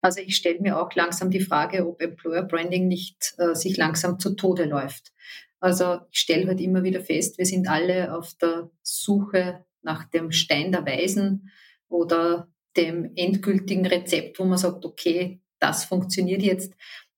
Also ich stelle mir auch langsam die Frage, ob Employer Branding nicht äh, sich langsam zu Tode läuft. Also ich stelle halt immer wieder fest, wir sind alle auf der Suche nach dem Stein der Weisen oder dem endgültigen Rezept, wo man sagt, okay, das funktioniert jetzt.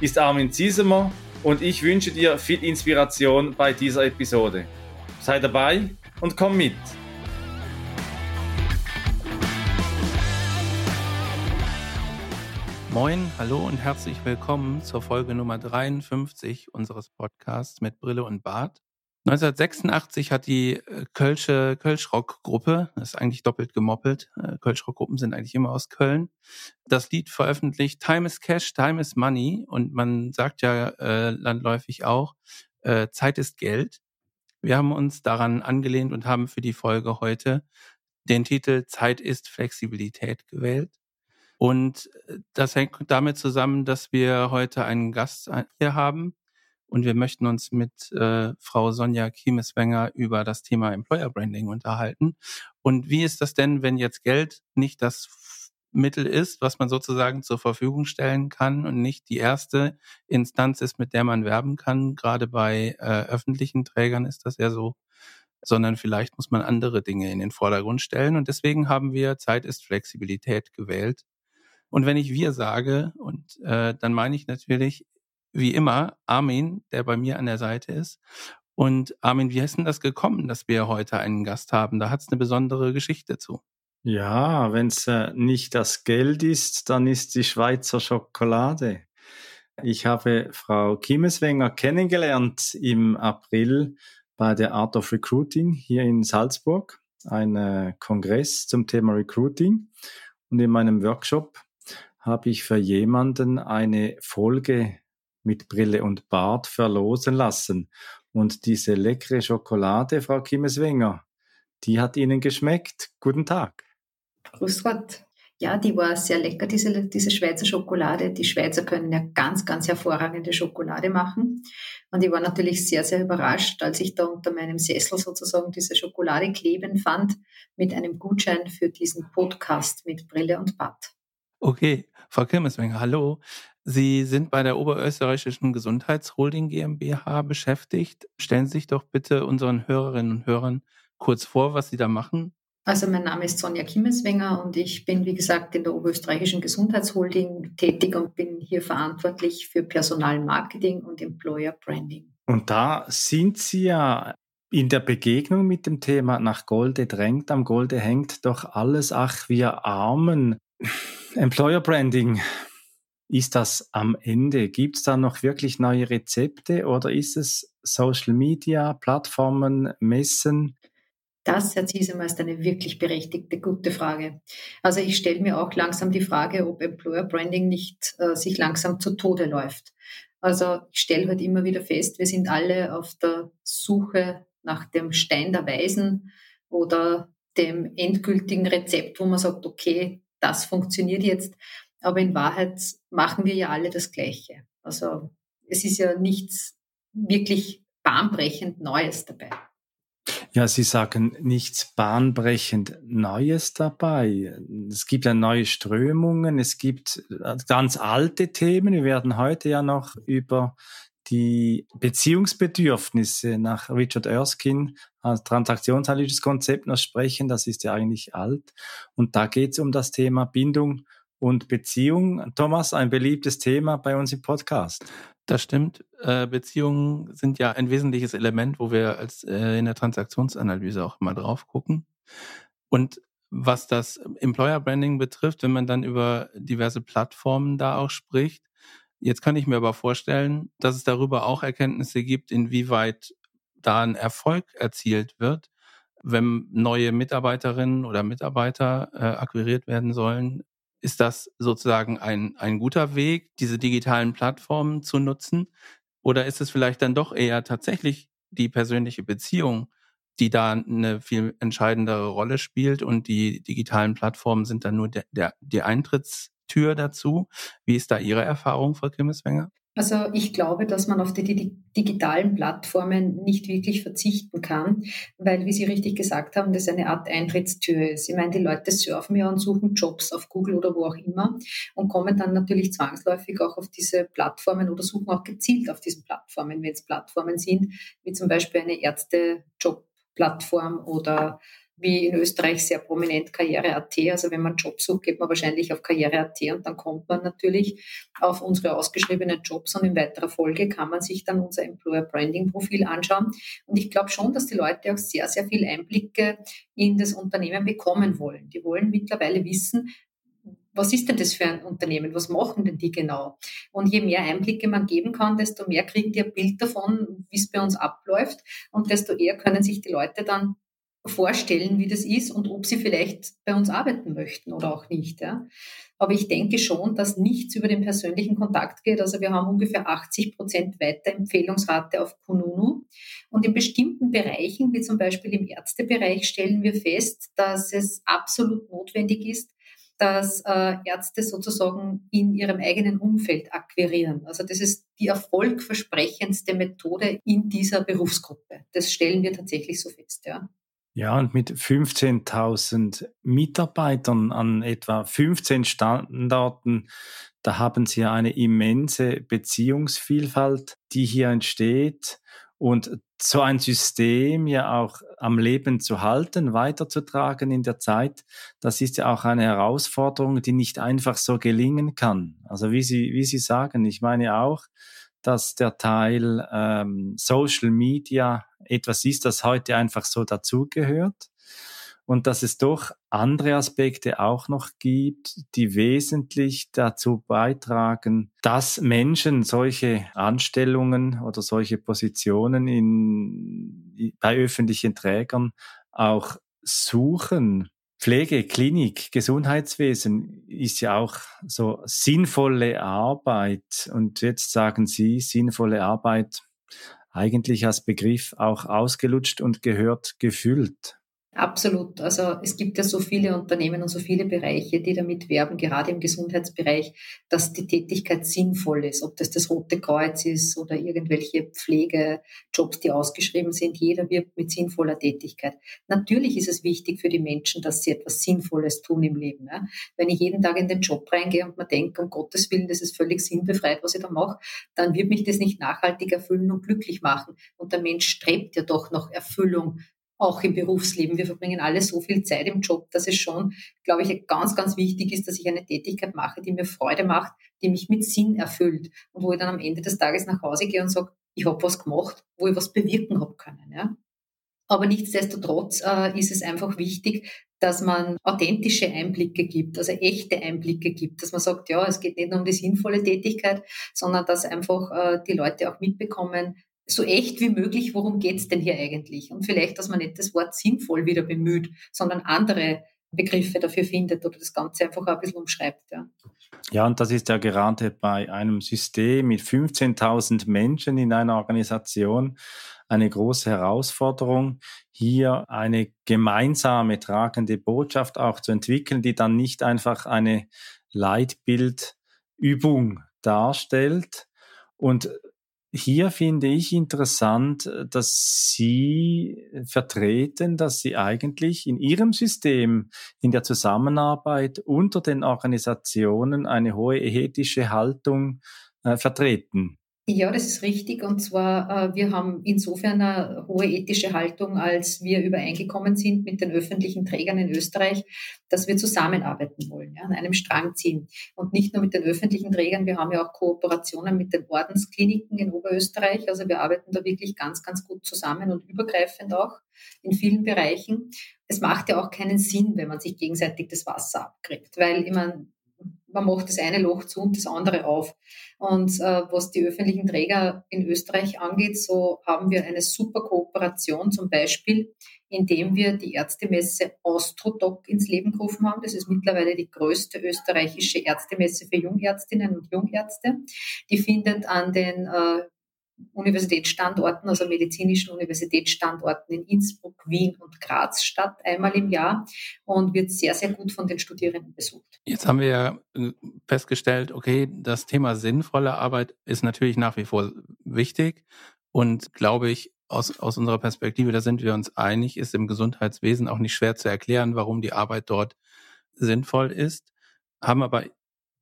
ist Armin Ziesemer und ich wünsche dir viel Inspiration bei dieser Episode. Sei dabei und komm mit! Moin, hallo und herzlich willkommen zur Folge Nummer 53 unseres Podcasts mit Brille und Bart. 1986 hat die äh, Kölsche Kölschrock-Gruppe, das ist eigentlich doppelt gemoppelt, äh, Kölschrock-Gruppen sind eigentlich immer aus Köln, das Lied veröffentlicht Time is Cash, Time is Money und man sagt ja äh, landläufig auch, äh, Zeit ist Geld. Wir haben uns daran angelehnt und haben für die Folge heute den Titel Zeit ist Flexibilität gewählt. Und äh, das hängt damit zusammen, dass wir heute einen Gast hier haben, und wir möchten uns mit äh, Frau Sonja Kiemeswenger über das Thema Employer Branding unterhalten. Und wie ist das denn, wenn jetzt Geld nicht das Mittel ist, was man sozusagen zur Verfügung stellen kann und nicht die erste Instanz ist, mit der man werben kann. Gerade bei äh, öffentlichen Trägern ist das ja so, sondern vielleicht muss man andere Dinge in den Vordergrund stellen. Und deswegen haben wir Zeit ist Flexibilität gewählt. Und wenn ich wir sage, und äh, dann meine ich natürlich wie immer Armin, der bei mir an der Seite ist. Und Armin, wie ist denn das gekommen, dass wir heute einen Gast haben? Da hat es eine besondere Geschichte zu. Ja, wenn es äh, nicht das Geld ist, dann ist die Schweizer Schokolade. Ich habe Frau Kiemeswenger kennengelernt im April bei der Art of Recruiting hier in Salzburg, ein äh, Kongress zum Thema Recruiting. Und in meinem Workshop habe ich für jemanden eine Folge mit Brille und Bart verlosen lassen. Und diese leckere Schokolade, Frau Kimmeswenger, die hat Ihnen geschmeckt. Guten Tag. Grüß Gott. Ja, die war sehr lecker, diese, diese Schweizer Schokolade. Die Schweizer können ja ganz, ganz hervorragende Schokolade machen. Und ich war natürlich sehr, sehr überrascht, als ich da unter meinem Sessel sozusagen diese Schokolade kleben fand mit einem Gutschein für diesen Podcast mit Brille und Bart. Okay, Frau Kirmeswenger, hallo. Sie sind bei der Oberösterreichischen Gesundheitsholding GmbH beschäftigt. Stellen Sie sich doch bitte unseren Hörerinnen und Hörern kurz vor, was Sie da machen. Also mein Name ist Sonja Kimmeswenger und ich bin, wie gesagt, in der Oberösterreichischen Gesundheitsholding tätig und bin hier verantwortlich für Personalmarketing und Employer Branding. Und da sind Sie ja in der Begegnung mit dem Thema nach Golde drängt, am Golde hängt doch alles, ach wir Armen. Employer Branding, ist das am Ende? Gibt es da noch wirklich neue Rezepte oder ist es Social Media, Plattformen, Messen? Das, Herr Ziesemer, ist eine wirklich berechtigte, gute Frage. Also ich stelle mir auch langsam die Frage, ob Employer Branding nicht äh, sich langsam zu Tode läuft. Also ich stelle halt immer wieder fest, wir sind alle auf der Suche nach dem Stein der Weisen oder dem endgültigen Rezept, wo man sagt, okay, das funktioniert jetzt. Aber in Wahrheit machen wir ja alle das Gleiche. Also es ist ja nichts wirklich bahnbrechend Neues dabei. Ja, Sie sagen nichts bahnbrechend Neues dabei. Es gibt ja neue Strömungen, es gibt ganz alte Themen. Wir werden heute ja noch über die Beziehungsbedürfnisse nach Richard Erskine als transaktionsanalytisches Konzept noch sprechen. Das ist ja eigentlich alt. Und da geht es um das Thema Bindung und Beziehung. Thomas, ein beliebtes Thema bei uns im Podcast. Das stimmt. Äh, Beziehungen sind ja ein wesentliches Element, wo wir als äh, in der Transaktionsanalyse auch immer drauf gucken. Und was das Employer Branding betrifft, wenn man dann über diverse Plattformen da auch spricht, jetzt kann ich mir aber vorstellen, dass es darüber auch Erkenntnisse gibt, inwieweit da ein Erfolg erzielt wird, wenn neue Mitarbeiterinnen oder Mitarbeiter äh, akquiriert werden sollen Ist das sozusagen ein, ein guter Weg, diese digitalen Plattformen zu nutzen? Oder ist es vielleicht dann doch eher tatsächlich die persönliche Beziehung, die da eine viel entscheidendere Rolle spielt und die digitalen Plattformen sind dann nur der, der, die Eintrittstür dazu? Wie ist da Ihre Erfahrung, Frau Kimmeswenger? Also ich glaube, dass man auf die, digitalen Plattformen nicht wirklich verzichten kann, weil, wie Sie richtig gesagt haben, das eine Art Eintrittstür ist. Ich meine, die Leute surfen ja und suchen Jobs auf Google oder wo auch immer und kommen dann natürlich zwangsläufig auch auf diese Plattformen oder suchen auch gezielt auf diesen Plattformen, wenn es Plattformen sind, wie zum Beispiel eine Ärzte-Job-Plattform oder wie in Österreich sehr prominent Karriere.at. Also wenn man Jobs sucht, geht man wahrscheinlich auf Karriere.at und dann kommt man natürlich auf unsere ausgeschriebenen Jobs und in weiterer Folge kann man sich dann unser Employer Branding Profil anschauen. Und ich glaube schon, dass die Leute auch sehr, sehr viel Einblicke in das Unternehmen bekommen wollen. Die wollen mittlerweile wissen, was ist denn das für ein Unternehmen? Was machen denn die genau? Und je mehr Einblicke man geben kann, desto mehr kriegen die ein Bild davon, wie es bei uns abläuft. Und desto eher können sich die Leute dann vorstellen, wie das ist und ob sie vielleicht bei uns arbeiten möchten oder auch nicht. Ja. Aber ich denke schon, dass nichts über den persönlichen Kontakt geht. Also wir haben ungefähr 80 Prozent Weiterempfehlungsrate auf Kununu. Und in bestimmten Bereichen, wie zum Beispiel im Ärztebereich, stellen wir fest, dass es absolut notwendig ist, dass äh, Ärzte sozusagen in ihrem eigenen Umfeld akquirieren. Also das ist die erfolgversprechendste Methode in dieser Berufsgruppe. Das stellen wir tatsächlich so fest, ja. Ja, und mit 15.000 Mitarbeitern an etwa 15 Standorten, da haben Sie eine immense Beziehungsvielfalt, die hier entsteht. Und so ein System ja auch am Leben zu halten, weiterzutragen in der Zeit, das ist ja auch eine Herausforderung, die nicht einfach so gelingen kann. Also wie Sie, wie Sie sagen, ich meine auch, dass der Teil ähm, Social Media etwas ist, das heute einfach so dazugehört und dass es doch andere Aspekte auch noch gibt, die wesentlich dazu beitragen, dass Menschen solche Anstellungen oder solche Positionen in, bei öffentlichen Trägern auch suchen. Pflege, Klinik, Gesundheitswesen ist ja auch so sinnvolle Arbeit. Und jetzt sagen Sie, sinnvolle Arbeit eigentlich als Begriff auch ausgelutscht und gehört gefüllt. Absolut. Also es gibt ja so viele Unternehmen und so viele Bereiche, die damit werben, gerade im Gesundheitsbereich, dass die Tätigkeit sinnvoll ist. Ob das das Rote Kreuz ist oder irgendwelche Pflegejobs, die ausgeschrieben sind. Jeder wirbt mit sinnvoller Tätigkeit. Natürlich ist es wichtig für die Menschen, dass sie etwas Sinnvolles tun im Leben. Ja. Wenn ich jeden Tag in den Job reingehe und mir denke, um Gottes Willen, das ist völlig sinnbefreit, was ich da mache, dann wird mich das nicht nachhaltig erfüllen und glücklich machen. Und der Mensch strebt ja doch nach Erfüllung auch im Berufsleben. Wir verbringen alle so viel Zeit im Job, dass es schon, glaube ich, ganz, ganz wichtig ist, dass ich eine Tätigkeit mache, die mir Freude macht, die mich mit Sinn erfüllt und wo ich dann am Ende des Tages nach Hause gehe und sage, ich habe was gemacht, wo ich was bewirken habe können. Ja? Aber nichtsdestotrotz äh, ist es einfach wichtig, dass man authentische Einblicke gibt, also echte Einblicke gibt, dass man sagt, ja, es geht nicht nur um die sinnvolle Tätigkeit, sondern dass einfach äh, die Leute auch mitbekommen, so echt wie möglich, worum geht's denn hier eigentlich? Und vielleicht, dass man nicht das Wort sinnvoll wieder bemüht, sondern andere Begriffe dafür findet oder das Ganze einfach ein bisschen umschreibt. Ja. Ja, und das ist ja gerade bei einem System mit 15.000 Menschen in einer Organisation eine große Herausforderung, hier eine gemeinsame tragende Botschaft auch zu entwickeln, die dann nicht einfach eine Leitbildübung darstellt. Und hier finde ich interessant, dass Sie vertreten, dass Sie eigentlich in Ihrem System, in der Zusammenarbeit unter den Organisationen eine hohe ethische Haltung äh, vertreten. Ja, das ist richtig. Und zwar, äh, wir haben insofern eine hohe ethische Haltung, als wir übereingekommen sind mit den öffentlichen Trägern in Österreich, dass wir zusammenarbeiten wollen, ja, an einem Strang ziehen. Und nicht nur mit den öffentlichen Trägern, wir haben ja auch Kooperationen mit den Ordenskliniken in Oberösterreich. Also wir arbeiten da wirklich ganz, ganz gut zusammen und übergreifend auch in vielen Bereichen. Es macht ja auch keinen Sinn, wenn man sich gegenseitig das Wasser abkriegt, weil immer man macht das eine Loch zu und das andere auf. Und äh, was die öffentlichen Träger in Österreich angeht, so haben wir eine super Kooperation, zum Beispiel, indem wir die Ärztemesse Austrodoc ins Leben gerufen haben. Das ist mittlerweile die größte österreichische Ärztemesse für Jungärztinnen und Jungärzte. Die findet an den äh, Universitätsstandorten, also medizinischen Universitätsstandorten in Innsbruck, Wien und Graz statt, einmal im Jahr und wird sehr, sehr gut von den Studierenden besucht. Jetzt haben wir ja äh, festgestellt, okay, das Thema sinnvolle Arbeit ist natürlich nach wie vor wichtig und glaube ich, aus, aus unserer Perspektive, da sind wir uns einig, ist im Gesundheitswesen auch nicht schwer zu erklären, warum die Arbeit dort sinnvoll ist. Haben aber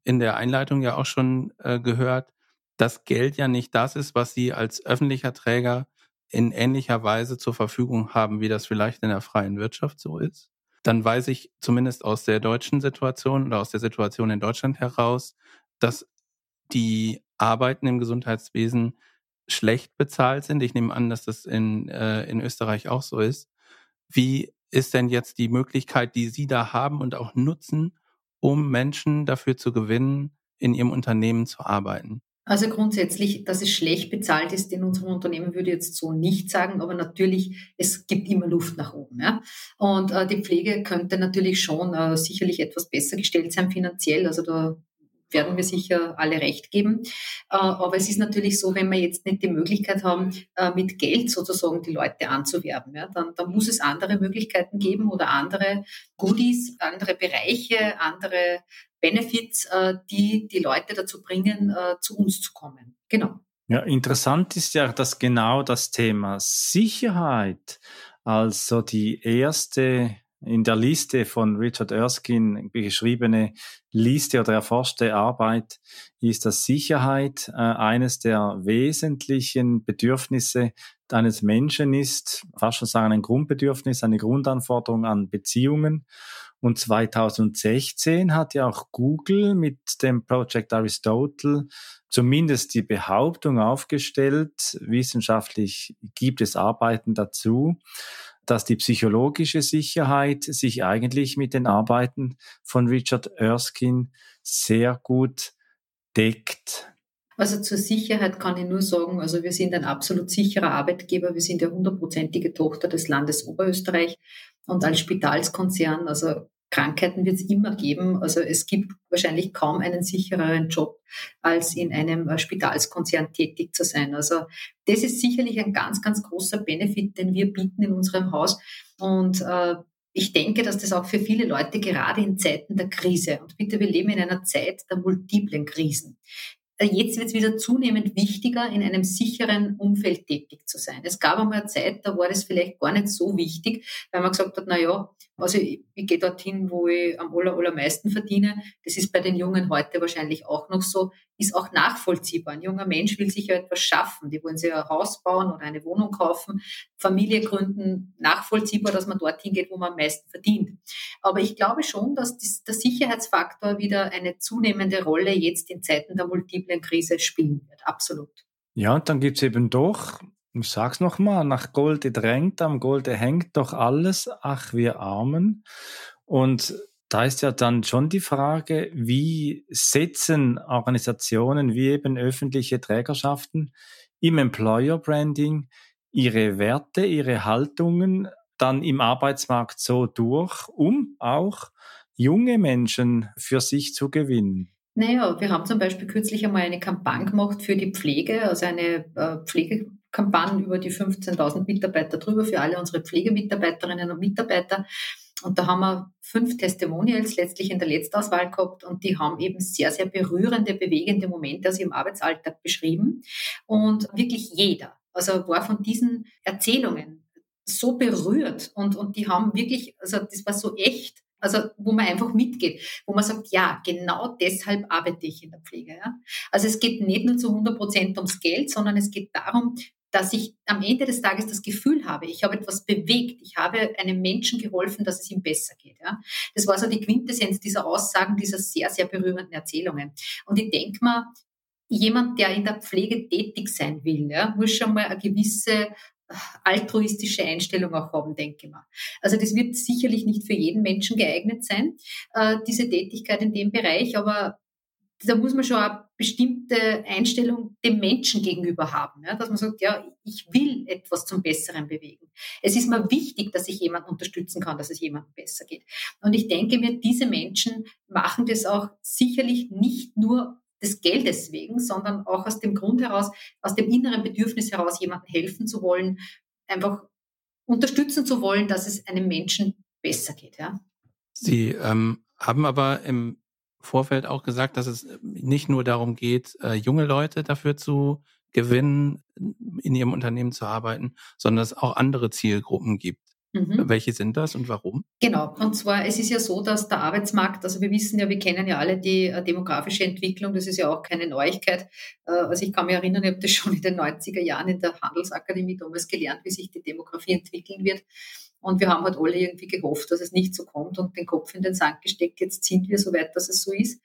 in der Einleitung ja auch schon äh, gehört, dass Geld ja nicht das ist, was Sie als öffentlicher Träger in ähnlicher Weise zur Verfügung haben, wie das vielleicht in der freien Wirtschaft so ist, dann weiß ich zumindest aus der deutschen Situation oder aus der Situation in Deutschland heraus, dass die Arbeiten im Gesundheitswesen schlecht bezahlt sind. Ich nehme an, dass das in, äh, in Österreich auch so ist. Wie ist denn jetzt die Möglichkeit, die Sie da haben und auch nutzen, um Menschen dafür zu gewinnen, in Ihrem Unternehmen zu arbeiten? Also grundsätzlich, dass es schlecht bezahlt ist in unserem Unternehmen, würde ich jetzt so nicht sagen, aber natürlich, es gibt immer Luft nach oben. Ja? Und äh, die Pflege könnte natürlich schon äh, sicherlich etwas besser gestellt sein finanziell. Also da werden wir sicher alle recht geben. Äh, aber es ist natürlich so, wenn wir jetzt nicht die Möglichkeit haben, äh, mit Geld sozusagen die Leute anzuwerben, ja, dann, dann muss es andere Möglichkeiten geben oder andere Goodies, andere Bereiche, andere Benefits, äh, die die Leute dazu bringen, zu uns zu kommen. Genau. Ja, interessant ist ja, dass genau das Thema Sicherheit, also die erste in der Liste von Richard Erskine beschriebene Liste oder erforschte Arbeit ist, dass Sicherheit äh, eines der wesentlichen Bedürfnisse eines Menschen ist, fast schon sagen ein Grundbedürfnis, eine Grundanforderung an Beziehungen. Und 2016 hat ja auch Google mit dem Project Aristotle zumindest die Behauptung aufgestellt, wissenschaftlich gibt es Arbeiten dazu, dass die psychologische Sicherheit sich eigentlich mit den Arbeiten von Richard Erskine sehr gut deckt. Also zur Sicherheit kann ich nur sagen, also wir sind ein absolut sicherer Arbeitgeber. Wir sind ja hundertprozentige Tochter des Landes Oberösterreich und als Spitalskonzern, also Krankheiten wird es immer geben. Also es gibt wahrscheinlich kaum einen sichereren Job, als in einem äh, Spitalskonzern tätig zu sein. Also das ist sicherlich ein ganz, ganz großer Benefit, den wir bieten in unserem Haus. Und äh, ich denke, dass das auch für viele Leute gerade in Zeiten der Krise, und bitte, wir leben in einer Zeit der multiplen Krisen. Äh, jetzt wird es wieder zunehmend wichtiger, in einem sicheren Umfeld tätig zu sein. Es gab einmal eine Zeit, da war das vielleicht gar nicht so wichtig, weil man gesagt hat, na ja, also ich, ich gehe dorthin, wo ich am aller, allermeisten verdiene. Das ist bei den Jungen heute wahrscheinlich auch noch so. Ist auch nachvollziehbar. Ein junger Mensch will sich ja etwas schaffen. Die wollen sich ein Haus bauen oder eine Wohnung kaufen, Familie gründen. Nachvollziehbar, dass man dorthin geht, wo man am meisten verdient. Aber ich glaube schon, dass das, der Sicherheitsfaktor wieder eine zunehmende Rolle jetzt in Zeiten der multiplen Krise spielen wird. Absolut. Ja, und dann gibt's eben doch ich sag's nochmal, nach Golde drängt, am Golde hängt doch alles, ach wir Armen. Und da ist ja dann schon die Frage, wie setzen Organisationen wie eben öffentliche Trägerschaften im Employer Branding ihre Werte, ihre Haltungen dann im Arbeitsmarkt so durch, um auch junge Menschen für sich zu gewinnen? Naja, wir haben zum Beispiel kürzlich einmal eine Kampagne gemacht für die Pflege, also eine äh, Pflegekampagne über die 15.000 Mitarbeiter drüber für alle unsere Pflegemitarbeiterinnen und Mitarbeiter. Und da haben wir fünf Testimonials letztlich in der Letztauswahl gehabt und die haben eben sehr, sehr berührende, bewegende Momente aus ihrem Arbeitsalltag beschrieben. Und wirklich jeder, also war von diesen Erzählungen so berührt und, und die haben wirklich, also das war so echt also wo man einfach mitgeht, wo man sagt, ja, genau deshalb arbeite ich in der Pflege. Ja? Also es geht nicht nur zu 100 Prozent ums Geld, sondern es geht darum, dass ich am Ende des Tages das Gefühl habe, ich habe etwas bewegt, ich habe einem Menschen geholfen, dass es ihm besser geht. Ja? Das war so die Quintessenz dieser Aussagen, dieser sehr, sehr berührenden Erzählungen. Und ich denke mal, jemand, der in der Pflege tätig sein will, ja, muss schon mal eine gewisse altruistische Einstellung auch haben, denke ich mal. Also das wird sicherlich nicht für jeden Menschen geeignet sein, äh, diese Tätigkeit in dem Bereich, aber da muss man schon eine bestimmte Einstellung dem Menschen gegenüber haben, ja, dass man sagt, ja, ich will etwas zum Besseren bewegen. Es ist mir wichtig, dass ich jemanden unterstützen kann, dass es jemandem besser geht. Und ich denke mir, diese Menschen machen das auch sicherlich nicht nur des Geldes wegen, sondern auch aus dem Grund heraus, aus dem inneren Bedürfnis heraus, jemandem helfen zu wollen, einfach unterstützen zu wollen, dass es einem Menschen besser geht. Ja. Sie ähm, haben aber im Vorfeld auch gesagt, dass es nicht nur darum geht, äh, junge Leute dafür zu gewinnen, in ihrem Unternehmen zu arbeiten, sondern dass es auch andere Zielgruppen gibt. Mhm. Welche sind das und warum? Genau. Und zwar, es ist ja so, dass der Arbeitsmarkt, also wir wissen ja, wir kennen ja alle die äh, demografische Entwicklung, das ist ja auch keine Neuigkeit. Äh, also ich kann mich erinnern, ich habe das schon in den 90er Jahren in der Handelsakademie damals gelernt, wie sich die Demografie entwickeln wird. Und wir haben halt alle irgendwie gehofft, dass es nicht so kommt und den Kopf in den Sand gesteckt. Jetzt sind wir so weit, dass es so ist.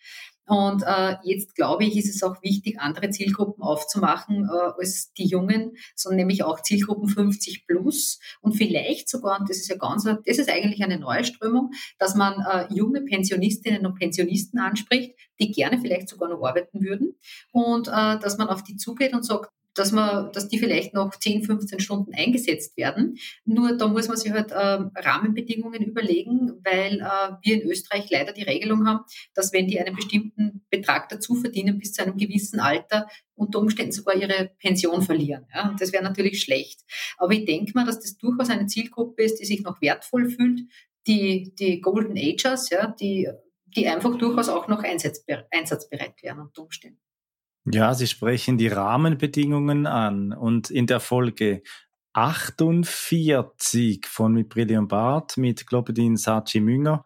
Und äh, jetzt glaube ich, ist es auch wichtig, andere Zielgruppen aufzumachen äh, als die Jungen, sondern nämlich auch Zielgruppen 50 plus und vielleicht sogar, und das ist ja ganz, das ist eigentlich eine neue Strömung, dass man äh, junge Pensionistinnen und Pensionisten anspricht, die gerne vielleicht sogar noch arbeiten würden und äh, dass man auf die zugeht und sagt, dass man, dass die vielleicht noch 10, 15 Stunden eingesetzt werden. Nur da muss man sich halt äh, Rahmenbedingungen überlegen, weil äh, wir in Österreich leider die Regelung haben, dass wenn die einen bestimmten Betrag dazu verdienen bis zu einem gewissen Alter, unter Umständen sogar ihre Pension verlieren. Ja? Und das wäre natürlich schlecht. Aber ich denke mal, dass das durchaus eine Zielgruppe ist, die sich noch wertvoll fühlt, die, die Golden Agers, ja, die, die einfach durchaus auch noch einsatzbereit wären unter Umständen. Ja, Sie sprechen die Rahmenbedingungen an und in der Folge 48 von Mit Brilliant Bart mit Globedin Sachi Münger,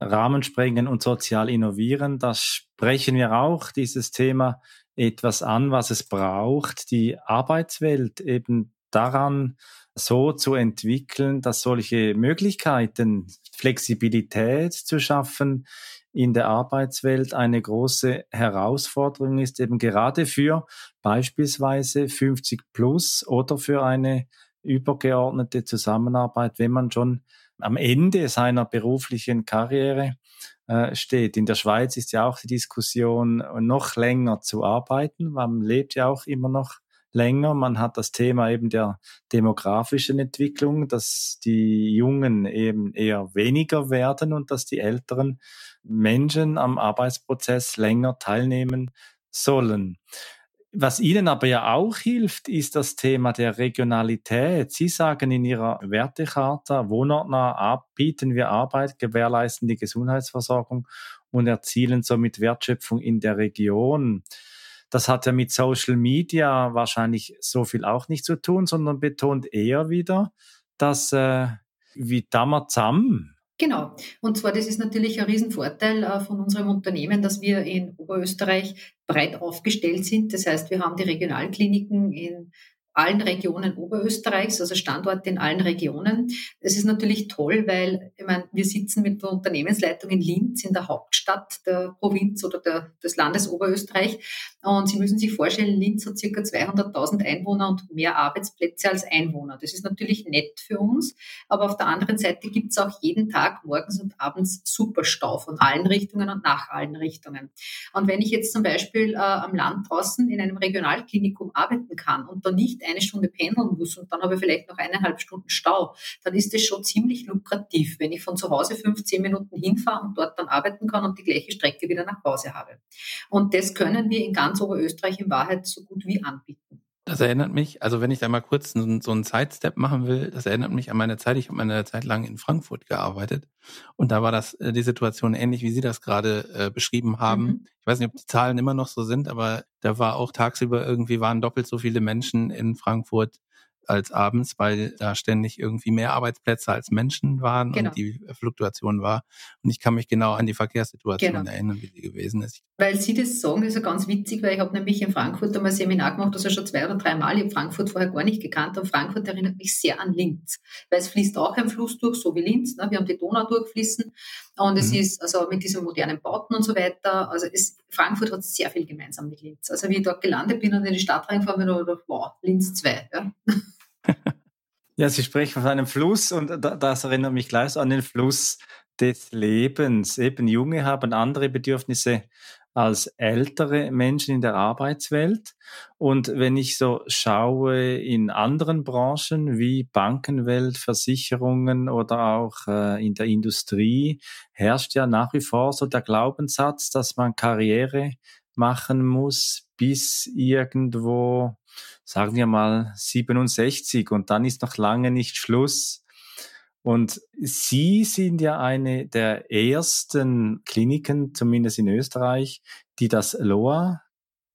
Rahmen sprengen und sozial innovieren, da sprechen wir auch dieses Thema etwas an, was es braucht, die Arbeitswelt eben daran so zu entwickeln, dass solche Möglichkeiten, Flexibilität zu schaffen, in der Arbeitswelt eine große Herausforderung ist, eben gerade für beispielsweise 50 plus oder für eine übergeordnete Zusammenarbeit, wenn man schon am Ende seiner beruflichen Karriere äh, steht. In der Schweiz ist ja auch die Diskussion, noch länger zu arbeiten. Man lebt ja auch immer noch länger. Man hat das Thema eben der demografischen Entwicklung, dass die Jungen eben eher weniger werden und dass die Älteren Menschen am Arbeitsprozess länger teilnehmen sollen. Was Ihnen aber ja auch hilft, ist das Thema der Regionalität. Sie sagen in Ihrer Wertecharta, wohnortnah bieten wir Arbeit, gewährleisten die Gesundheitsversorgung und erzielen somit Wertschöpfung in der Region. Das hat ja mit Social Media wahrscheinlich so viel auch nicht zu tun, sondern betont eher wieder, dass äh, wie damals zusammen Genau. Und zwar, das ist natürlich ein Riesenvorteil äh, von unserem Unternehmen, dass wir in Oberösterreich breit aufgestellt sind. Das heißt, wir haben die Regionalkliniken in allen Regionen Oberösterreichs, also Standorte in allen Regionen. Es ist natürlich toll, weil ich meine, wir sitzen mit der Unternehmensleitung in Linz, in der Hauptstadt der Provinz oder der, des Landes Oberösterreich. Und Sie müssen sich vorstellen, Linz hat circa 200.000 Einwohner und mehr Arbeitsplätze als Einwohner. Das ist natürlich nett für uns, aber auf der anderen Seite gibt es auch jeden Tag morgens und abends super Stau von allen Richtungen und nach allen Richtungen. Und wenn ich jetzt zum Beispiel äh, am Land draußen in einem Regionalklinikum arbeiten kann und da nicht eine Stunde pendeln muss und dann habe ich vielleicht noch eineinhalb Stunden Stau, dann ist das schon ziemlich lukrativ, wenn ich von zu Hause 15 Minuten hinfahre und dort dann arbeiten kann und die gleiche Strecke wieder nach Hause habe. Und das können wir in ganz Oberösterreich in Wahrheit so gut wie anbieten. Das erinnert mich, also wenn ich da mal kurz so, einen Sidestep machen will, das erinnert mich an meine Zeit. Ich habe eine Zeit lang in Frankfurt gearbeitet und da war das äh, die Situation ähnlich, wie Sie das gerade äh, beschrieben haben. Mhm. Ich weiß nicht, ob die Zahlen immer noch so sind, aber da war auch tagsüber irgendwie waren doppelt so viele Menschen in Frankfurt als abends, weil da ständig irgendwie mehr Arbeitsplätze als Menschen waren genau. und die Fluktuation war. Und ich kann mich genau an die Verkehrssituation genau. erinnern, wie sie gewesen ist. Weil Sie das sagen, ist ja ganz witzig, weil ich habe nämlich in Frankfurt einmal ein Seminar gemacht, das ja schon zwei oder drei Mal. Ich habe Frankfurt vorher gar nicht gekannt und Frankfurt erinnert mich sehr an Linz, weil es fließt auch ein Fluss durch, so wie Linz. Ne? Wir haben die Donau durchfließen und es mhm. ist also mit diesen modernen Bauten und so weiter. Also es, Frankfurt hat sehr viel gemeinsam mit Linz. Also wie ich dort gelandet bin und in die Stadt reingefahren bin, habe ich gedacht, wow, Linz 2. Ja. Ja, Sie sprechen von einem Fluss und das erinnert mich gleich an den Fluss des Lebens. Eben Junge haben andere Bedürfnisse als ältere Menschen in der Arbeitswelt. Und wenn ich so schaue in anderen Branchen wie Bankenwelt, Versicherungen oder auch äh, in der Industrie, herrscht ja nach wie vor so der Glaubenssatz, dass man Karriere machen muss bis irgendwo sagen wir mal 67 und dann ist noch lange nicht Schluss. Und Sie sind ja eine der ersten Kliniken, zumindest in Österreich, die das LOA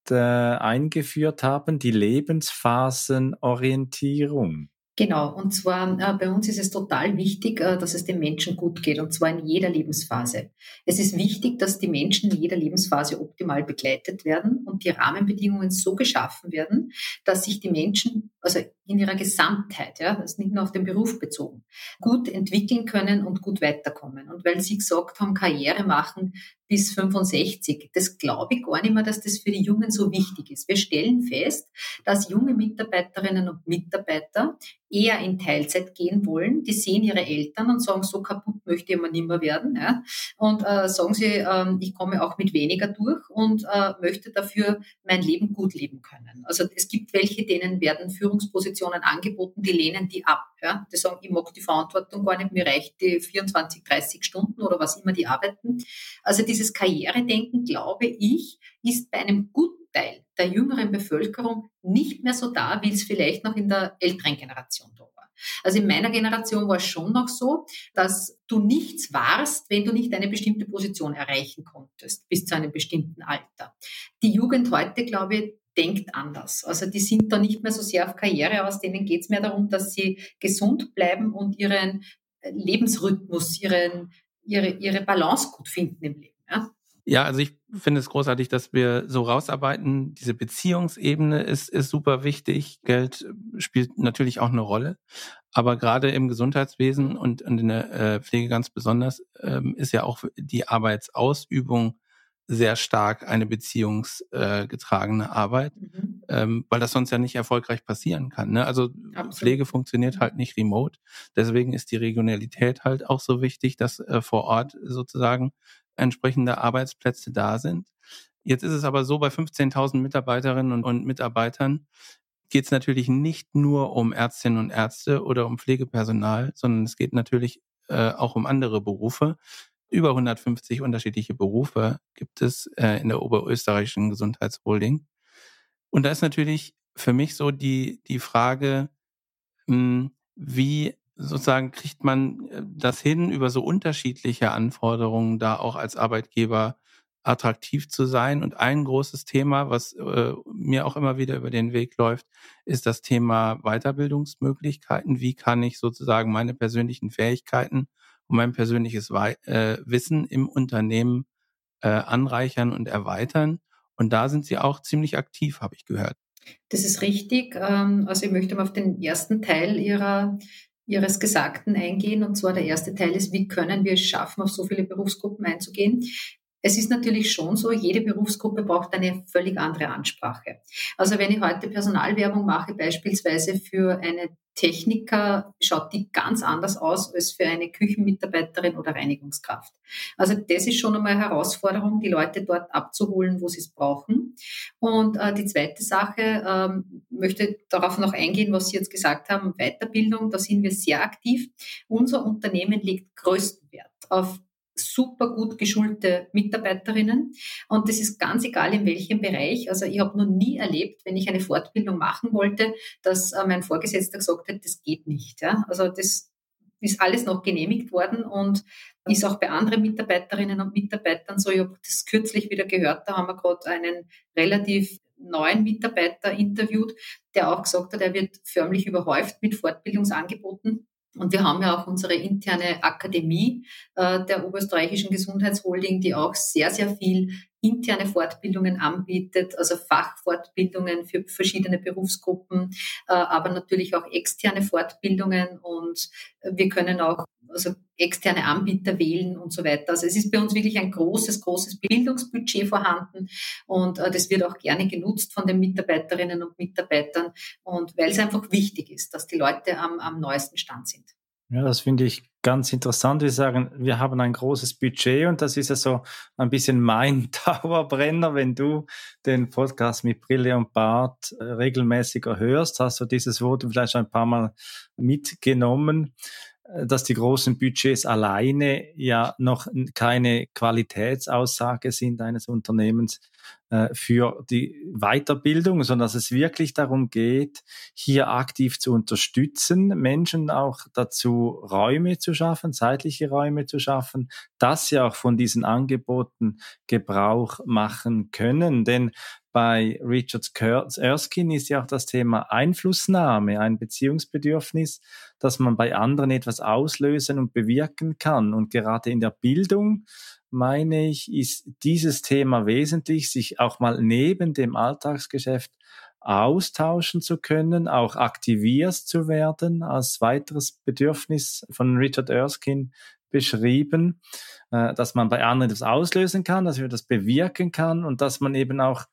äh, eingeführt haben, die Lebensphasenorientierung. Genau, und zwar äh, bei uns ist es total wichtig, äh, dass es den Menschen gut geht, und zwar in jeder Lebensphase. Es ist wichtig, dass die Menschen in jeder Lebensphase optimal begleitet werden und die Rahmenbedingungen so geschaffen werden, dass sich die Menschen, also in ihrer Gesamtheit, ja, das ist nicht nur auf den Beruf bezogen, gut entwickeln können und gut weiterkommen. Und weil Sie gesagt haben, Karriere machen bis 65, das glaube ich gar nicht mehr, dass das für die Jungen so wichtig ist. Wir stellen fest, dass junge Mitarbeiterinnen und Mitarbeiter eher in Teilzeit gehen wollen. Die sehen ihre Eltern und sagen, so kaputt möchte immer nimmer werden. Ja? Und äh, sagen sie, äh, ich komme auch mit weniger durch und äh, möchte dafür mein Leben gut leben können. Also es gibt welche, denen werden Führungspositionen angeboten, die lehnen die ab. Ja? Die sagen, ich mag die Verantwortung gar nicht, mir reicht die 24, 30 Stunden oder was immer die arbeiten. Also dieses Karrieredenken, glaube ich, ist bei einem guten Teil der jüngeren Bevölkerung nicht mehr so da, wie es vielleicht noch in der älteren Generation da. Also in meiner Generation war es schon noch so, dass du nichts warst, wenn du nicht eine bestimmte Position erreichen konntest, bis zu einem bestimmten Alter. Die Jugend heute, glaube ich, denkt anders. Also die sind da nicht mehr so sehr auf Karriere aus, denen geht es mehr darum, dass sie gesund bleiben und ihren Lebensrhythmus, ihren, ihre, ihre Balance gut finden im Leben. Ja? Ja, also ich finde es großartig, dass wir so rausarbeiten. Diese Beziehungsebene ist, ist super wichtig. Geld spielt natürlich auch eine Rolle. Aber gerade im Gesundheitswesen und in der äh, Pflege ganz besonders ähm, ist ja auch die Arbeitsausübung sehr stark eine beziehungsgetragene äh, Arbeit, mhm. ähm, weil das sonst ja nicht erfolgreich passieren kann. Ne? Also Absolut. Pflege funktioniert halt nicht remote. Deswegen ist die Regionalität halt auch so wichtig, dass äh, vor Ort sozusagen entsprechende Arbeitsplätze da sind. Jetzt ist es aber so, bei 15.000 Mitarbeiterinnen und, und Mitarbeitern geht es natürlich nicht nur um Ärztinnen und Ärzte oder um Pflegepersonal, sondern es geht natürlich äh, auch um andere Berufe. Über 150 unterschiedliche Berufe gibt es äh, in der oberösterreichischen Gesundheitsholding. Und da ist natürlich für mich so die, die Frage, mh, hm, wie sozusagen kriegt man äh, das hin, über so unterschiedliche Anforderungen da auch als Arbeitgeber attraktiv zu sein. Und ein großes Thema, was äh, mir auch immer wieder über den Weg läuft, ist das Thema Weiterbildungsmöglichkeiten. Wie kann ich sozusagen meine persönlichen Fähigkeiten und mein persönliches We äh, Wissen im Unternehmen äh, anreichern und erweitern? Und da sind Sie auch ziemlich aktiv, habe ich gehört. Das ist richtig. Ähm, also ich möchte mal auf den ersten Teil Ihrer Ihres Gesagten eingehen. Und zwar der erste Teil ist, wie können wir es schaffen, auf so viele Berufsgruppen einzugehen? Es ist natürlich schon so, jede Berufsgruppe braucht eine völlig andere Ansprache. Also wenn ich heute Personalwerbung mache, beispielsweise für eine Techniker, schaut die ganz anders aus als für eine Küchenmitarbeiterin oder Reinigungskraft. Also das ist schon einmal eine Herausforderung, die Leute dort abzuholen, wo sie es brauchen. Und äh, die zweite Sache, ähm, möchte darauf noch eingehen, was Sie jetzt gesagt haben, Weiterbildung, da sind wir sehr aktiv. Unser Unternehmen legt größten Wert auf super gut geschulte Mitarbeiterinnen. Und das ist ganz egal, in welchem Bereich. Also ich habe noch nie erlebt, wenn ich eine Fortbildung machen wollte, dass äh, mein Vorgesetzter gesagt hat, das geht nicht. Ja? Also das ist alles noch genehmigt worden und ist auch bei anderen Mitarbeiterinnen und Mitarbeitern so. Ich habe das kürzlich wieder gehört, da haben wir gerade einen relativ neuen Mitarbeiter interviewt, der auch gesagt hat, er wird förmlich überhäuft mit Fortbildungsangeboten und wir haben ja auch unsere interne Akademie äh, der Oberösterreichischen Gesundheitsholding, die auch sehr, sehr viel interne Fortbildungen anbietet, also Fachfortbildungen für verschiedene Berufsgruppen, äh, aber natürlich auch externe Fortbildungen und wir können auch also externe Anbieter wählen und so weiter. Also es ist bei uns wirklich ein großes, großes Bildungsbudget vorhanden und äh, das wird auch gerne genutzt von den Mitarbeiterinnen und Mitarbeitern und weil es einfach wichtig ist, dass die Leute am, am neuesten Stand sind. Ja, das finde ich ganz interessant. Wir sagen, wir haben ein großes Budget und das ist ja so ein bisschen mein Dauerbrenner. Wenn du den Podcast mit Brille und Bart äh, regelmäßiger hörst, hast du dieses Wort vielleicht ein paar Mal mitgenommen dass die großen Budgets alleine ja noch keine Qualitätsaussage sind eines Unternehmens äh, für die Weiterbildung, sondern dass es wirklich darum geht, hier aktiv zu unterstützen, Menschen auch dazu Räume zu schaffen, zeitliche Räume zu schaffen, dass sie auch von diesen Angeboten Gebrauch machen können. Denn bei Richard Erskine ist ja auch das Thema Einflussnahme, ein Beziehungsbedürfnis, dass man bei anderen etwas auslösen und bewirken kann. Und gerade in der Bildung, meine ich, ist dieses Thema wesentlich, sich auch mal neben dem Alltagsgeschäft austauschen zu können, auch aktiviert zu werden als weiteres Bedürfnis von Richard Erskine beschrieben, äh, dass man bei anderen etwas auslösen kann, dass man das bewirken kann und dass man eben auch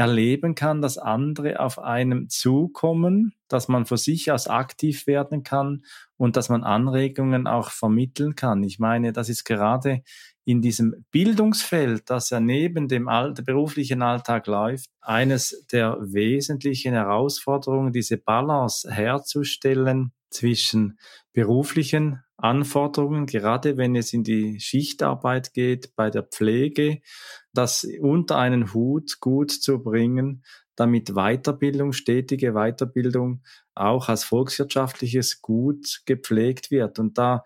erleben kann, dass andere auf einem zukommen, dass man für sich aus aktiv werden kann und dass man Anregungen auch vermitteln kann. Ich meine, das ist gerade in diesem Bildungsfeld, das ja neben dem beruflichen Alltag läuft, eines der wesentlichen Herausforderungen, diese Balance herzustellen zwischen beruflichen Anforderungen, gerade wenn es in die Schichtarbeit geht, bei der Pflege, das unter einen Hut gut zu bringen, damit Weiterbildung, stetige Weiterbildung auch als volkswirtschaftliches Gut gepflegt wird. Und da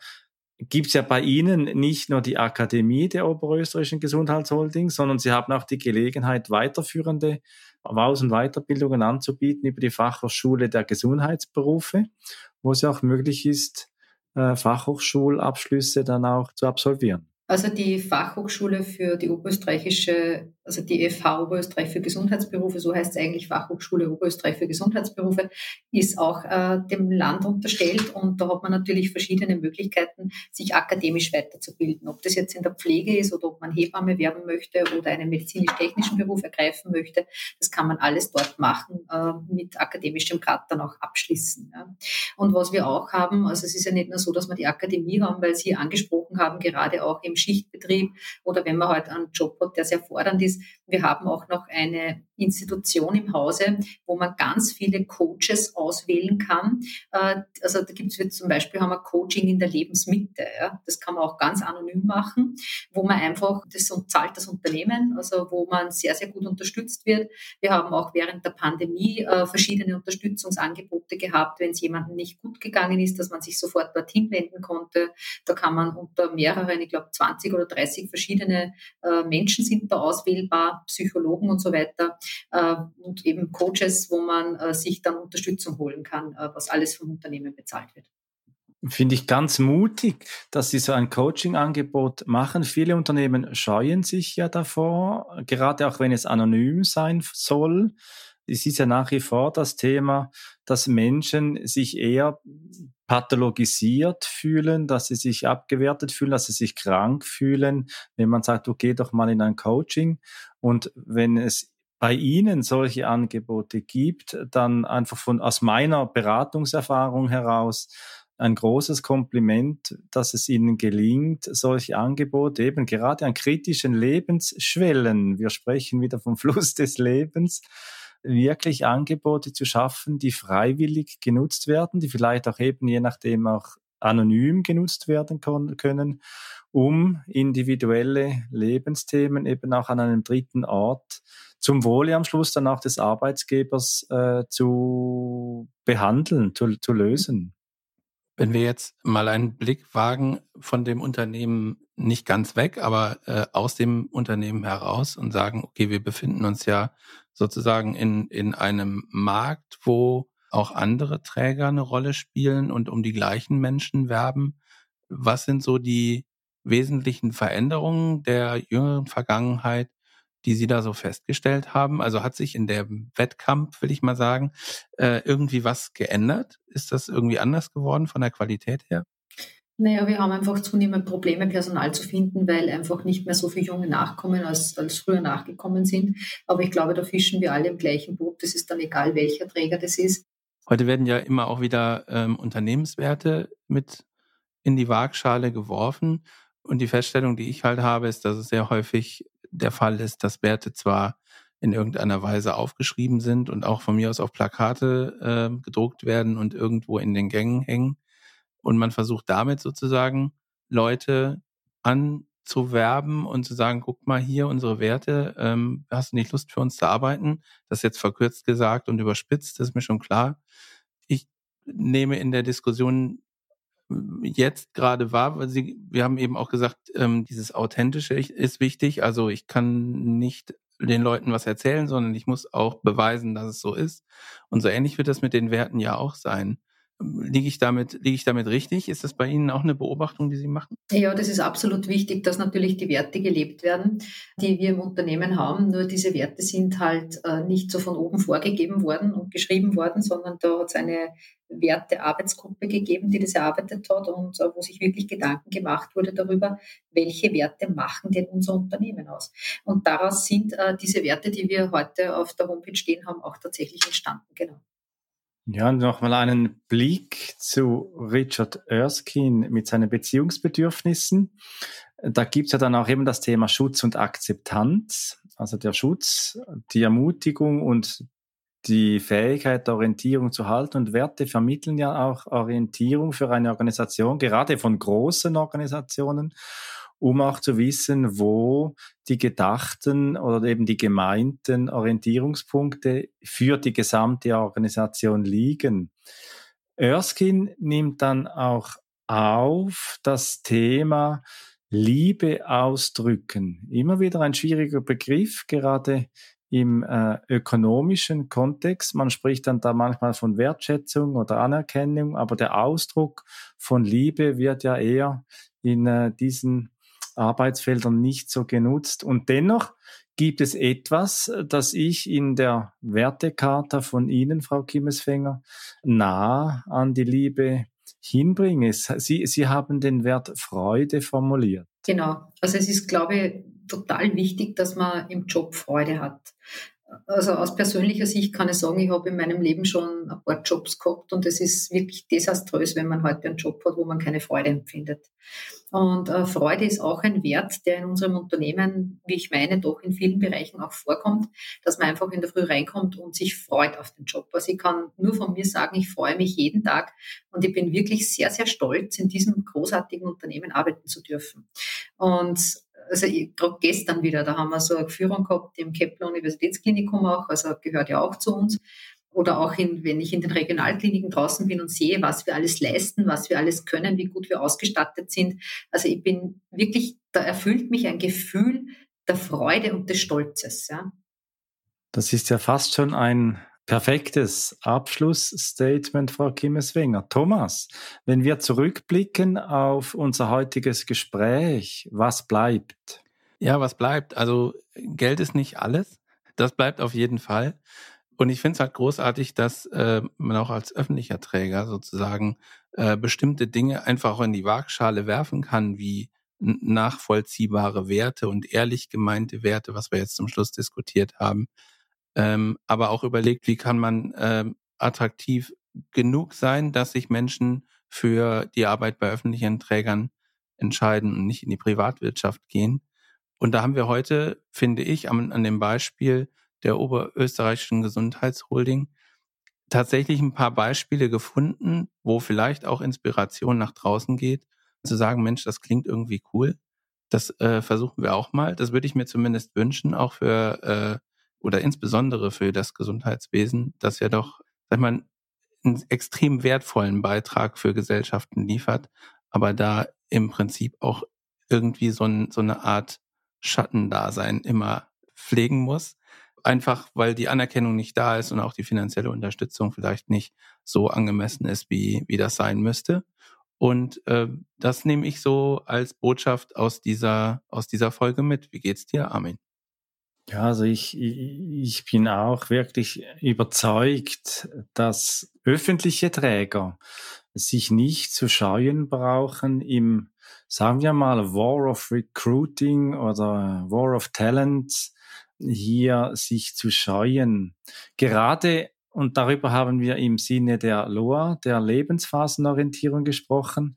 gibt es ja bei Ihnen nicht nur die Akademie der Oberösterreichischen Gesundheitsholding, sondern Sie haben auch die Gelegenheit, weiterführende Aus- und Weiterbildungen anzubieten über die Fachhochschule der Gesundheitsberufe, wo es auch möglich ist, Fachhochschulabschlüsse dann auch zu absolvieren. Also die Fachhochschule für die oberösterreichische, also die FH Oberösterreich für Gesundheitsberufe, so heißt es eigentlich Fachhochschule Oberösterreich für Gesundheitsberufe, ist auch äh, dem Land unterstellt und da hat man natürlich verschiedene Möglichkeiten, sich akademisch weiterzubilden. Ob das jetzt in der Pflege ist oder ob man Hebamme werden möchte oder einen medizinisch-technischen Beruf ergreifen möchte, das kann man alles dort machen, äh, mit akademischem Grad dann auch abschließen. Ja. Und was wir auch haben, also es ist ja nicht nur so, dass wir die Akademie haben, weil Sie angesprochen haben, gerade auch im im Schichtbetrieb oder wenn man halt einen Job hat, der sehr fordernd ist. Wir haben auch noch eine Institution im Hause, wo man ganz viele Coaches auswählen kann. Äh, also da gibt es zum Beispiel haben wir Coaching in der Lebensmitte. Ja? Das kann man auch ganz anonym machen, wo man einfach, das zahlt das Unternehmen, also wo man sehr, sehr gut unterstützt wird. Wir haben auch während der Pandemie äh, verschiedene Unterstützungsangebote gehabt, wenn es jemandem nicht gut gegangen ist, dass man sich sofort dorthin wenden konnte. Da kann man unter mehreren, ich glaube 20 oder 30 verschiedene äh, Menschen sind da auswählbar, Psychologen und so weiter äh, und eben Coaches, wo man äh, sich dann Unterstützung holen kann, äh, was alles vom Unternehmen bezahlt wird. Finde ich ganz mutig, dass Sie so ein Coaching-Angebot machen. Viele Unternehmen scheuen sich ja davor, gerade auch wenn es anonym sein soll. Es ist ja nach wie vor das Thema, dass Menschen sich eher pathologisiert fühlen, dass sie sich abgewertet fühlen, dass sie sich krank fühlen, wenn man sagt, okay, doch mal in ein Coaching. Und wenn es bei Ihnen solche Angebote gibt, dann einfach von aus meiner Beratungserfahrung heraus ein großes Kompliment, dass es Ihnen gelingt, solche Angebote eben gerade an kritischen Lebensschwellen, wir sprechen wieder vom Fluss des Lebens, wirklich Angebote zu schaffen, die freiwillig genutzt werden, die vielleicht auch eben je nachdem auch anonym genutzt werden können, um individuelle Lebensthemen eben auch an einem dritten Ort zum Wohle am Schluss dann auch des Arbeitgebers äh, zu behandeln, zu, zu lösen. Wenn wir jetzt mal einen Blick wagen von dem Unternehmen nicht ganz weg, aber äh, aus dem Unternehmen heraus und sagen, okay, wir befinden uns ja sozusagen in, in einem Markt, wo auch andere Träger eine Rolle spielen und um die gleichen Menschen werben. Was sind so die wesentlichen Veränderungen der jüngeren Vergangenheit, die Sie da so festgestellt haben? Also hat sich in dem Wettkampf, will ich mal sagen, äh, irgendwie was geändert? Ist das irgendwie anders geworden von der Qualität her? Naja, wir haben einfach zunehmend Probleme, Personal zu finden, weil einfach nicht mehr so viele Junge nachkommen, als, als früher nachgekommen sind. Aber ich glaube, da fischen wir alle im gleichen Boot. Das ist dann egal, welcher Träger das ist. Heute werden ja immer auch wieder ähm, Unternehmenswerte mit in die Waagschale geworfen. Und die Feststellung, die ich halt habe, ist, dass es sehr häufig der Fall ist, dass Werte zwar in irgendeiner Weise aufgeschrieben sind und auch von mir aus auf Plakate äh, gedruckt werden und irgendwo in den Gängen hängen, und man versucht damit sozusagen Leute anzuwerben und zu sagen, guck mal hier unsere Werte, ähm, hast du nicht Lust für uns zu arbeiten? Das ist jetzt verkürzt gesagt und überspitzt, das ist mir schon klar. Ich nehme in der Diskussion jetzt gerade wahr, weil Sie, wir haben eben auch gesagt, ähm, dieses Authentische ist wichtig. Also ich kann nicht den Leuten was erzählen, sondern ich muss auch beweisen, dass es so ist. Und so ähnlich wird das mit den Werten ja auch sein. Liege ich damit, liege ich damit richtig? Ist das bei Ihnen auch eine Beobachtung, die Sie machen? Ja, das ist absolut wichtig, dass natürlich die Werte gelebt werden, die wir im Unternehmen haben. Nur diese Werte sind halt äh, nicht so von oben vorgegeben worden und geschrieben worden, sondern da hat es eine Wertearbeitsgruppe gegeben, die das erarbeitet hat und äh, wo sich wirklich Gedanken gemacht wurde darüber, welche Werte machen denn unser Unternehmen aus. Und daraus sind äh, diese Werte, die wir heute auf der Homepage stehen haben, auch tatsächlich entstanden. Genau. Ja, nochmal einen Blick zu Richard Erskine mit seinen Beziehungsbedürfnissen. Da gibt's ja dann auch eben das Thema Schutz und Akzeptanz, also der Schutz, die Ermutigung und die Fähigkeit Orientierung zu halten und Werte vermitteln ja auch Orientierung für eine Organisation, gerade von großen Organisationen um auch zu wissen, wo die gedachten oder eben die gemeinten Orientierungspunkte für die gesamte Organisation liegen. Erskine nimmt dann auch auf das Thema Liebe ausdrücken. Immer wieder ein schwieriger Begriff, gerade im äh, ökonomischen Kontext. Man spricht dann da manchmal von Wertschätzung oder Anerkennung, aber der Ausdruck von Liebe wird ja eher in äh, diesen Arbeitsfeldern nicht so genutzt. Und dennoch gibt es etwas, das ich in der Wertekarte von Ihnen, Frau Kimmesfänger, nah an die Liebe hinbringe. Sie, Sie haben den Wert Freude formuliert. Genau. Also es ist, glaube ich, total wichtig, dass man im Job Freude hat also aus persönlicher Sicht kann ich sagen, ich habe in meinem Leben schon ein paar Jobs gehabt und es ist wirklich desaströs, wenn man heute einen Job hat, wo man keine Freude empfindet. Und äh, Freude ist auch ein Wert, der in unserem Unternehmen, wie ich meine, doch in vielen Bereichen auch vorkommt, dass man einfach in der Früh reinkommt und sich freut auf den Job. Also ich kann nur von mir sagen, ich freue mich jeden Tag und ich bin wirklich sehr, sehr stolz, in diesem großartigen Unternehmen arbeiten zu dürfen. Und also gerade gestern wieder, da haben wir so eine Führung gehabt im Kepler Universitätsklinikum auch, also gehört ja auch zu uns. Oder auch in, wenn ich in den Regionalkliniken draußen bin und sehe, was wir alles leisten, was wir alles können, wie gut wir ausgestattet sind. Also ich bin wirklich, da erfüllt mich ein Gefühl der Freude und des Stolzes. Ja. Das ist ja fast schon ein Perfektes Abschlussstatement, Frau Kimmeswinger. Thomas, wenn wir zurückblicken auf unser heutiges Gespräch, was bleibt? Ja, was bleibt? Also Geld ist nicht alles. Das bleibt auf jeden Fall. Und ich finde es halt großartig, dass äh, man auch als öffentlicher Träger sozusagen äh, bestimmte Dinge einfach in die Waagschale werfen kann, wie nachvollziehbare Werte und ehrlich gemeinte Werte, was wir jetzt zum Schluss diskutiert haben ähm, aber auch überlegt, wie kann man ähm, attraktiv genug sein, dass sich Menschen für die Arbeit bei öffentlichen Trägern entscheiden und nicht in die Privatwirtschaft gehen. Und da haben wir heute, finde ich, an, an dem Beispiel der oberösterreichischen Gesundheitsholding tatsächlich ein paar Beispiele gefunden, wo vielleicht auch Inspiration nach draußen geht, zu sagen, Mensch, das klingt irgendwie cool. Das äh, versuchen wir auch mal. Das würde ich mir zumindest wünschen, auch für äh, oder insbesondere für das Gesundheitswesen, das ja doch, sag mal, einen extrem wertvollen Beitrag für Gesellschaften liefert, aber da im Prinzip auch irgendwie so, ein, so eine Art Schattendasein immer pflegen muss. Einfach weil die Anerkennung nicht da ist und auch die finanzielle Unterstützung vielleicht nicht so angemessen ist, wie, wie das sein müsste. Und äh, das nehme ich so als Botschaft aus dieser, aus dieser Folge mit. Wie geht's dir, Armin? Ja, also ich, ich bin auch wirklich überzeugt, dass öffentliche Träger sich nicht zu scheuen brauchen im, sagen wir mal, War of Recruiting oder War of Talent hier sich zu scheuen. Gerade und darüber haben wir im Sinne der LOA, der Lebensphasenorientierung gesprochen,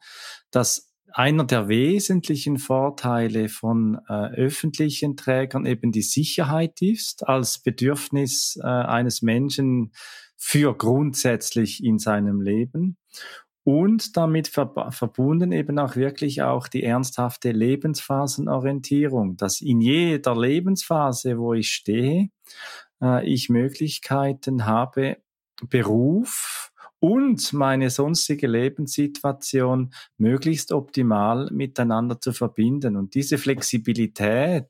dass einer der wesentlichen Vorteile von äh, öffentlichen Trägern eben die Sicherheit ist als Bedürfnis äh, eines Menschen für grundsätzlich in seinem Leben. Und damit ver verbunden eben auch wirklich auch die ernsthafte Lebensphasenorientierung, dass in jeder Lebensphase, wo ich stehe, äh, ich Möglichkeiten habe, Beruf und meine sonstige Lebenssituation möglichst optimal miteinander zu verbinden. Und diese Flexibilität,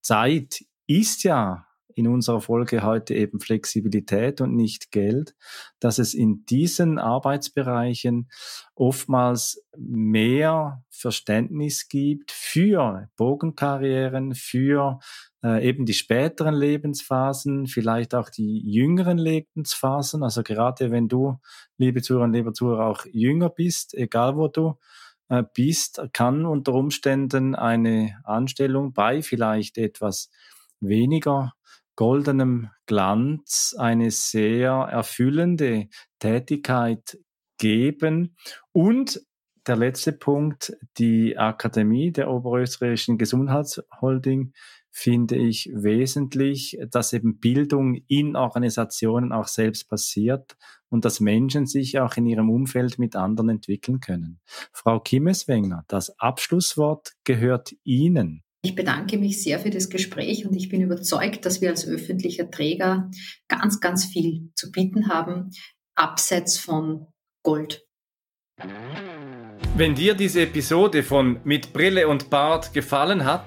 Zeit ist ja in unserer Folge heute eben Flexibilität und nicht Geld, dass es in diesen Arbeitsbereichen oftmals mehr Verständnis gibt für Bogenkarrieren, für äh, eben die späteren Lebensphasen, vielleicht auch die jüngeren Lebensphasen. Also gerade wenn du, liebe Zuhörer liebe Zuhörer, auch jünger bist, egal wo du äh, bist, kann unter Umständen eine Anstellung bei vielleicht etwas weniger goldenem Glanz eine sehr erfüllende Tätigkeit geben. Und der letzte Punkt, die Akademie der Oberösterreichischen Gesundheitsholding finde ich wesentlich, dass eben Bildung in Organisationen auch selbst passiert und dass Menschen sich auch in ihrem Umfeld mit anderen entwickeln können. Frau Kimmeswenger, das Abschlusswort gehört Ihnen. Ich bedanke mich sehr für das Gespräch und ich bin überzeugt, dass wir als öffentlicher Träger ganz, ganz viel zu bieten haben, abseits von Gold. Wenn dir diese Episode von Mit Brille und Bart gefallen hat,